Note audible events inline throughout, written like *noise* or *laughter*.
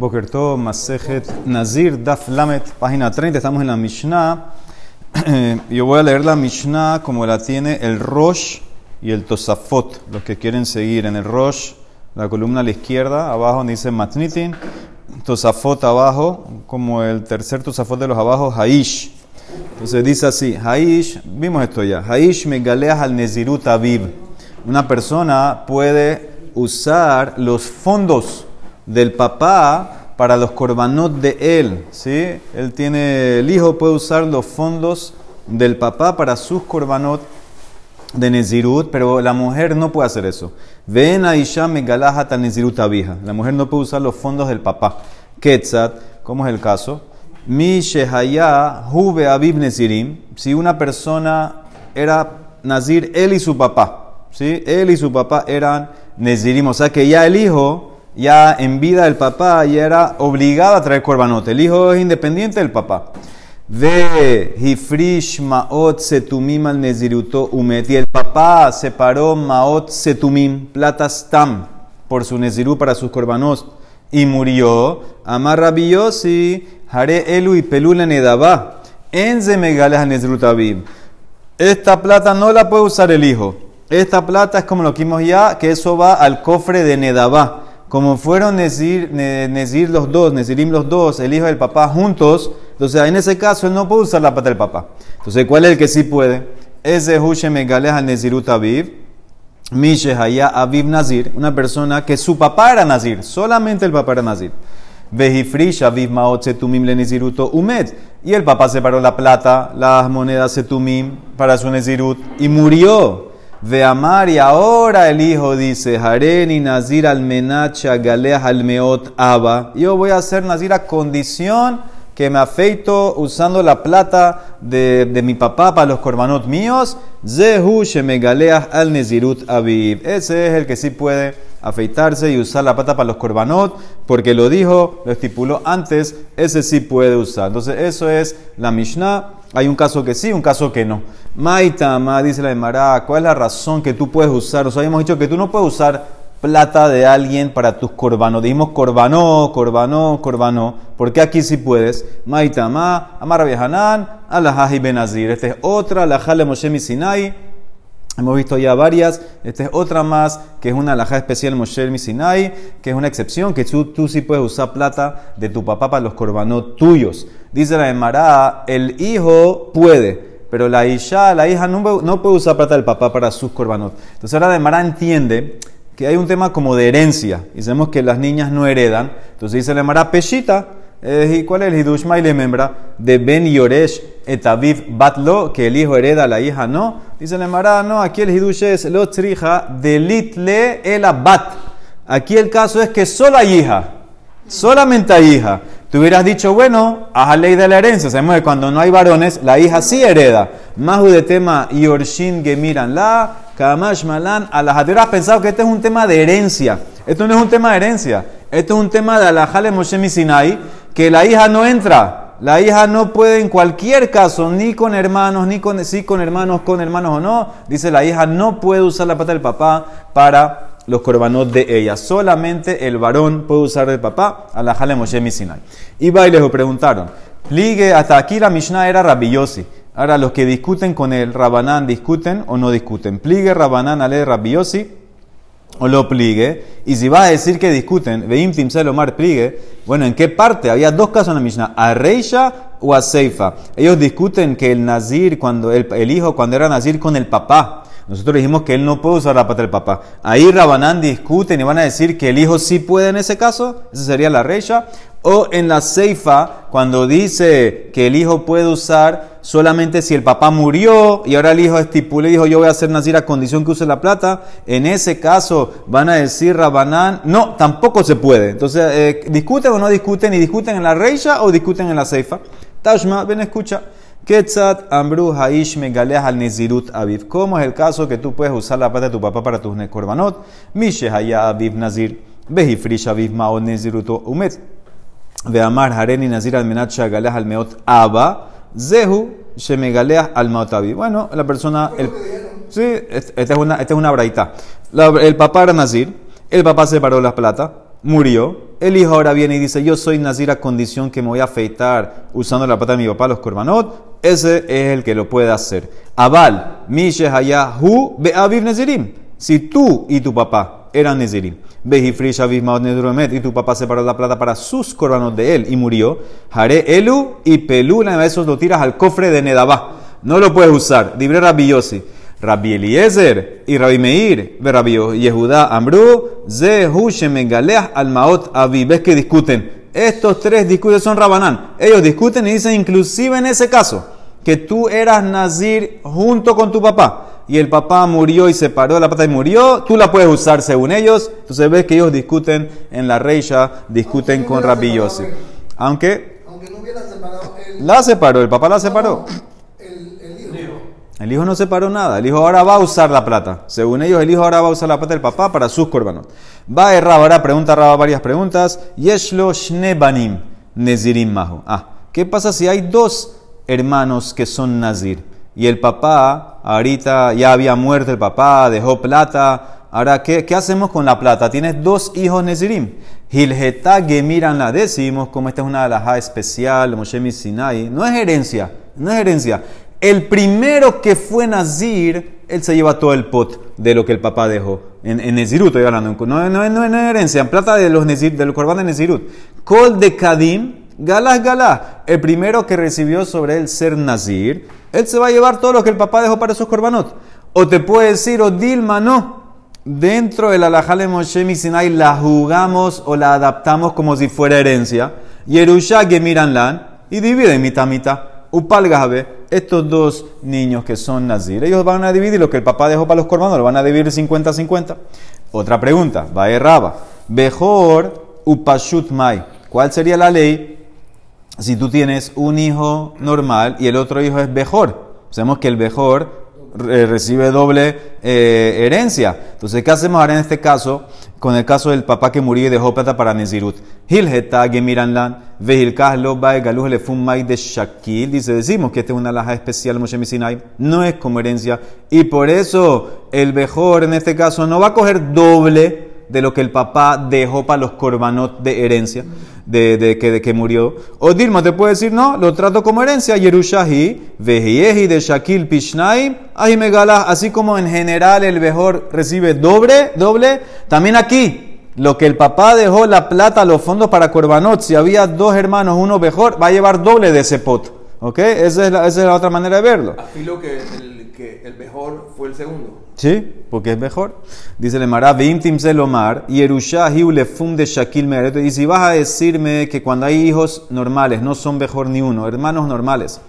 Bokerto Masejet Nazir Daf Lamet, página 30, estamos en la Mishnah. *clears throat* Yo voy a leer la Mishnah como la tiene el Rosh y el Tosafot, los que quieren seguir. En el Rosh, la columna a la izquierda, abajo dice Matnitin, Tosafot abajo, como el tercer Tosafot de los abajo, Haish. Entonces dice así, Haish, vimos esto ya, Haish megaleas al Nezirut Aviv. Una persona puede usar los fondos del papá para los corbanot de él. ¿sí? Él tiene, el hijo puede usar los fondos del papá para sus corbanot de Nezirut, pero la mujer no puede hacer eso. Ven a Isha Megalahata Nezirut Abija. La mujer no puede usar los fondos del papá. Ketzat, ¿cómo es el caso? Mi Shehaya Hube Abib Nezirim. Si una persona era Nazir, él y su papá. ¿sí? Él y su papá eran Nezirim. O sea que ya el hijo ya en vida del papá ya era obligado a traer corbanote. El hijo es independiente del papá. Ve hifrish maot setumim al neziruto umet. Y el papá separó maot setumim, plata stam, por su nezirú para sus corbanos. Y murió. Amar rabiosi, haré elu y pelula nedabá. Enze megales al Esta plata no la puede usar el hijo. Esta plata es como lo que vimos ya, que eso va al cofre de Nedabá como fueron Nezir, los dos, Nezirim los dos, el hijo y el papá juntos, entonces en ese caso él no puede usar la pata del papá. Entonces, ¿cuál es el que sí puede? Es de Hushem al Nezirut Aviv, Mishe Haya Aviv Nazir, una persona que su papá era Nazir, solamente el papá era Nazir. Vejifrish Aviv Maot Setumim le Neziruto Umet. Y el papá separó la plata, las monedas Setumim para su Nezirut y murió de amar y ahora el hijo dice, Hareni Nazir almenacha galea almeot aba. Yo voy a hacer Nazir a condición que me afeito usando la plata de, de mi papá para los corbanot míos. Zehu galea al nezirut aviv. Ese es el que sí puede afeitarse y usar la plata para los corbanot, porque lo dijo, lo estipuló antes, ese sí puede usar. Entonces, eso es la Mishnah. Hay un caso que sí, un caso que no. Maitama, dice la Emara, ¿cuál es la razón que tú puedes usar? O sea, habíamos dicho que tú no puedes usar plata de alguien para tus corbanos. Dijimos corbanó, corbanó, corbanó. ¿Por qué aquí sí puedes? Maitama, Amar Hanan, Alahaji Benazir. Esta es otra, la Moshe Sinai. Hemos visto ya varias. Esta es otra más, que es una alhaja especial Moshe Sinai, que es una excepción, que tú, tú sí puedes usar plata de tu papá para los corbanos tuyos. Dice la Emara, el hijo puede, pero la isha, la hija no, puede usar plata del papá para sus corbanos. Entonces ahora la Emara entiende que hay un tema como de herencia. Y sabemos que las niñas no heredan. Entonces dice la Emara, peshita. Eh, ¿Y cuál es el hidush le membra? De Ben Yoresh etaviv batlo, que el hijo hereda, la hija no. Dice la Emara, no, aquí el hidush es lo trija delitle el bat. Aquí el caso es que solo hay hija. Solamente hija. Tú hubieras dicho, bueno, haz ley de la herencia. Sabemos que cuando no hay varones, la hija sí hereda. Mahu de tema Yorshin Gemiran la, Kamash Malan, a las hubieras pensado que este es un tema de herencia. Esto no es un tema de herencia. Esto es un tema de Alajale Moshe Sinai, que la hija no entra. La hija no puede en cualquier caso, ni con hermanos, ni con, sí, con hermanos, con hermanos o no. Dice la hija no puede usar la pata del papá para los corbanos de ella. Solamente el varón puede usar el papá a la Jale Moshe. Y les preguntaron. Ligue, hasta aquí la Mishnah era Rabiosi. Ahora, los que discuten con el Rabanán, ¿discuten o no discuten? Pligue Rabanán ale Rabiosi o lo pligue. Y si vas a decir que discuten, Veim Timsel Omar pligue, bueno, ¿en qué parte? Había dos casos en la Mishnah, a Reisha o a Seifa. Ellos discuten que el Nazir, cuando el, el hijo, cuando era Nazir con el papá, nosotros dijimos que él no puede usar la pata del papá. Ahí Rabanán discuten y van a decir que el hijo sí puede en ese caso. Esa sería la recha. O en la ceifa, cuando dice que el hijo puede usar solamente si el papá murió y ahora el hijo estipula y dijo yo voy a hacer nacir a condición que use la plata. En ese caso van a decir Rabanán, no, tampoco se puede. Entonces, eh, discuten o no discuten y discuten en la recha o discuten en la ceifa. Tashma, ven, escucha. Ketzat Ambru Haish Megaleah al Nezirut Aviv. ¿Cómo es el caso que tú puedes usar la pata de tu papá para tus korbanot? Mishe Haya Aviv Nazir. Behifrish Aviv Maod Nezirut Umet. Veamar Hareni Nazir al Menat Shagaleah al Meot Aba. Zehu Shemegaleah al. Bueno, la persona. El, sí, esta es una, esta es una braita. el papá era Nazir. El papá separó las plata murió. El hijo ahora viene y dice, yo soy nazir a condición que me voy a afeitar usando la pata de mi papá, los korbanot. Ese es el que lo puede hacer. Abal, Mishe Hu Be Aviv Nezirim. Si tú y tu papá eran Nezirim, y tu papá separó la plata para sus korbanot de él y murió, Haré Elu y Pelula, esos lo tiras al cofre de Nedabá. No lo puedes usar. Libre Rabbi Yossi. Rabbi Eliezer y Rabbi Meir, Rabbi Yehudá Amru, Zehu Shemengaleah Almaot Avi. ¿Ves que discuten? Estos tres discuten, son Rabanán. Ellos discuten y dicen, inclusive en ese caso, que tú eras Nazir junto con tu papá y el papá murió y se paró la pata y murió, tú la puedes usar según ellos. Entonces ves que ellos discuten en la reya, discuten con Rabbi Yossi. Aunque, aunque no hubiera separado él. La separó, el papá la separó. El hijo no separó nada. El hijo ahora va a usar la plata. Según ellos, el hijo ahora va a usar la plata del papá para sus corbanos. Va a errar, ahora pregunta Raba varias preguntas. Yeshlo shnebanim nezirim mahu. Ah, ¿qué pasa si hay dos hermanos que son nazir? Y el papá, ahorita ya había muerto el papá, dejó plata. Ahora, ¿qué, qué hacemos con la plata? Tienes dos hijos nezirim. Hilgeta miran la decimos, como esta es una alhaja especial, Moshe Sinai. No es herencia, no es herencia. El primero que fue Nazir, él se lleva todo el pot de lo que el papá dejó. En, en Nezirut estoy hablando. No, no, no, es herencia, en plata de los Nezir, del Corban de Nezirut. Kol de Kadim, Galas Galas. El primero que recibió sobre él ser Nazir, él se va a llevar todo lo que el papá dejó para esos Corbanot. O te puede decir, o Dilma, no. Dentro del Alajale Moshe Sinai la jugamos o la adaptamos como si fuera herencia. Yerusha Gemiranlan y divide mitad mitad. Upal estos dos niños que son nazir, ellos van a dividir lo que el papá dejó para los corbanos, lo van a dividir 50-50. Otra pregunta, va Raba. Mejor upashut mai. ¿Cuál sería la ley si tú tienes un hijo normal y el otro hijo es mejor? Sabemos que el mejor recibe doble eh, herencia. Entonces, ¿qué hacemos ahora en este caso? Con el caso del papá que murió y dejó plata para Nezirut. Hilheta gemiranlan, vehilkah lo galuj le mai de Shakil. Dice, decimos que esta es una laja especial Moshe no es como herencia. Y por eso el mejor en este caso no va a coger doble de lo que el papá dejó para los corbanot de herencia, de, de, que, de que murió. O Dilma te puede decir, no, lo trato como herencia. Yerushahi, Vehiehi de Shakil Pishnaim, Ahimegala, así como en general el mejor recibe doble, doble, también aquí. Lo que el papá dejó la plata, los fondos para Corbanot, si había dos hermanos, uno mejor, va a llevar doble de ese pot. ¿Ok? Esa es la, esa es la otra manera de verlo. Afilo que el, que el mejor fue el segundo. Sí, porque es mejor. Dice el Mará, Veimtim Selomar, Yerusha Hiulefum de Shakil Meret. Y si vas a decirme que cuando hay hijos normales, no son mejor ni uno, hermanos normales,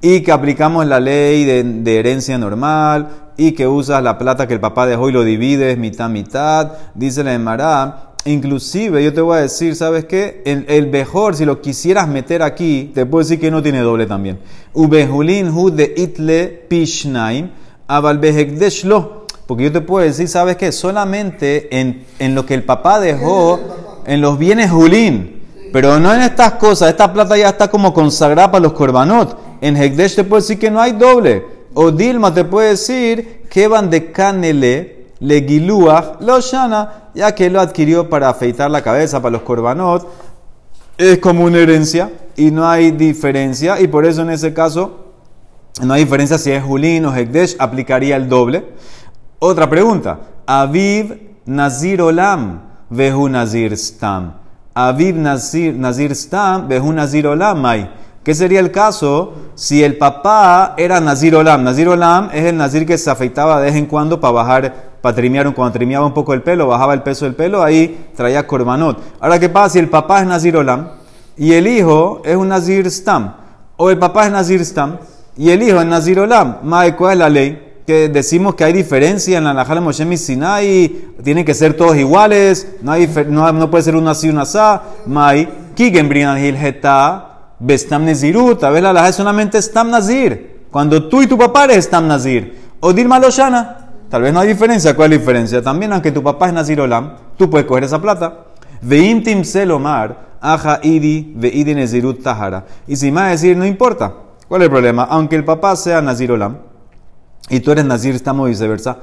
y que aplicamos la ley de, herencia normal, y que usas la plata que el papá dejó y lo divides mitad mitad, dice la Mará, inclusive yo te voy a decir, ¿sabes qué? El, el mejor, si lo quisieras meter aquí, te puedo decir que no tiene doble también. Ubehulin hu de itle pishnaim lo. Porque yo te puedo decir, ¿sabes qué? Solamente en, en lo que el papá dejó, en los bienes Julín, pero no en estas cosas. Esta plata ya está como consagrada para los korbanot. En Hekdesh te puedo decir que no hay doble. O Dilma te puede decir que van de canele, le giluach, lo shana, ya que lo adquirió para afeitar la cabeza para los korbanot. Es como una herencia y no hay diferencia. Y por eso en ese caso no hay diferencia si es Julín o Hekdesh, aplicaría el doble. Otra pregunta. Aviv Nazir Olam, Vehu Nazir Stam. Aviv Nazir, Nazir Stam, Vehu Nazir Olam, ¿Qué sería el caso si el papá era Nazir Olam? Nazir Olam es el Nazir que se afeitaba de vez en cuando para bajar, para trimear, cuando trimeaba un poco el pelo, bajaba el peso del pelo, ahí traía korbanot. Ahora, ¿qué pasa si el papá es Nazir Olam y el hijo es un Nazir Stam? O el papá es Nazir Stam y el hijo en Nazir Olam. ¿cuál es la ley? Que decimos que hay diferencia en la Najala Moshe Sinai, tienen que ser todos iguales, no, hay, no, puede ser uno así, uno así. Mai, Bestam Nezirut, a ver la es solamente Stam Nazir. Cuando tú y tu papá eres Stam Nazir. O Dilma Loshana, tal vez no hay diferencia. ¿Cuál es la diferencia? También, aunque tu papá es Nazir Olam, tú puedes coger esa plata. Veintim Selomar, Aja Idi, Veidi Nezirut Tahara. Y si a decir, no importa. ¿Cuál es el problema? Aunque el papá sea Nazir Olam y tú eres Nazir, estamos viceversa.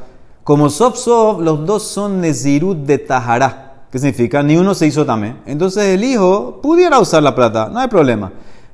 Como Sof Sof, los dos son Nezirut de Tahara. ¿Qué significa? Ni uno se hizo tamé. Entonces el hijo pudiera usar la plata, no hay problema.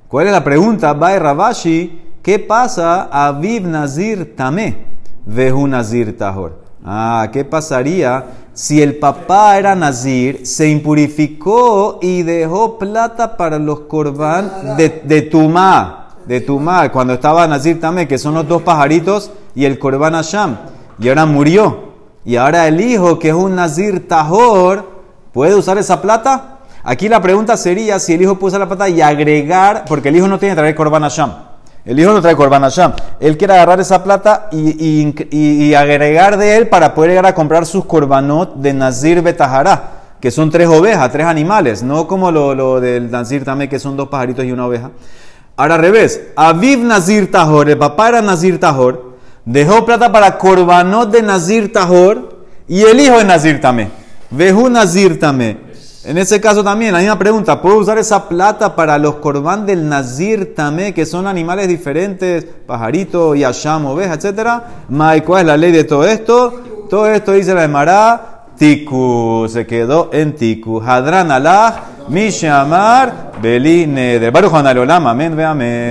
¿Cuál es la pregunta? Va Rabashi, ¿qué pasa a Viv Nazir tamé? Veju Nazir Tahor. Ah, ¿qué pasaría si el papá era Nazir, se impurificó y dejó plata para los corbán de, de Tumá? De Tumá, cuando estaba Nazir tamé, que son los dos pajaritos y el corbán Asham. Y ahora murió. Y ahora el hijo, que es un Nazir Tahor, ¿puede usar esa plata? Aquí la pregunta sería si el hijo puede usar la plata y agregar, porque el hijo no tiene que traer Corban Hashem. El hijo no trae Corban Hashem. Él quiere agarrar esa plata y, y- y- agregar de él para poder llegar a comprar sus Corbanot de Nazir Betahara, que son tres ovejas, tres animales, no como lo, lo del Nazir también, que son dos pajaritos y una oveja. Ahora al revés, Aviv Nazir Tahor, el papá era Nazir Tahor, dejó plata para Corbanot de Nazir Tahor y el hijo de Nazir también. Veju Nazir también. En ese caso también, la misma pregunta, ¿puedo usar esa plata para los corbán del Nazir tamé, que son animales diferentes, pajarito, yasham, oveja, etcétera? ¿cuál es la ley de todo esto? Todo esto dice la Emara, Tiku, se quedó en Tiku. Hadran Allah, Mishamar, Beli Neder. Baruch Hanalolama, amén, ve amén.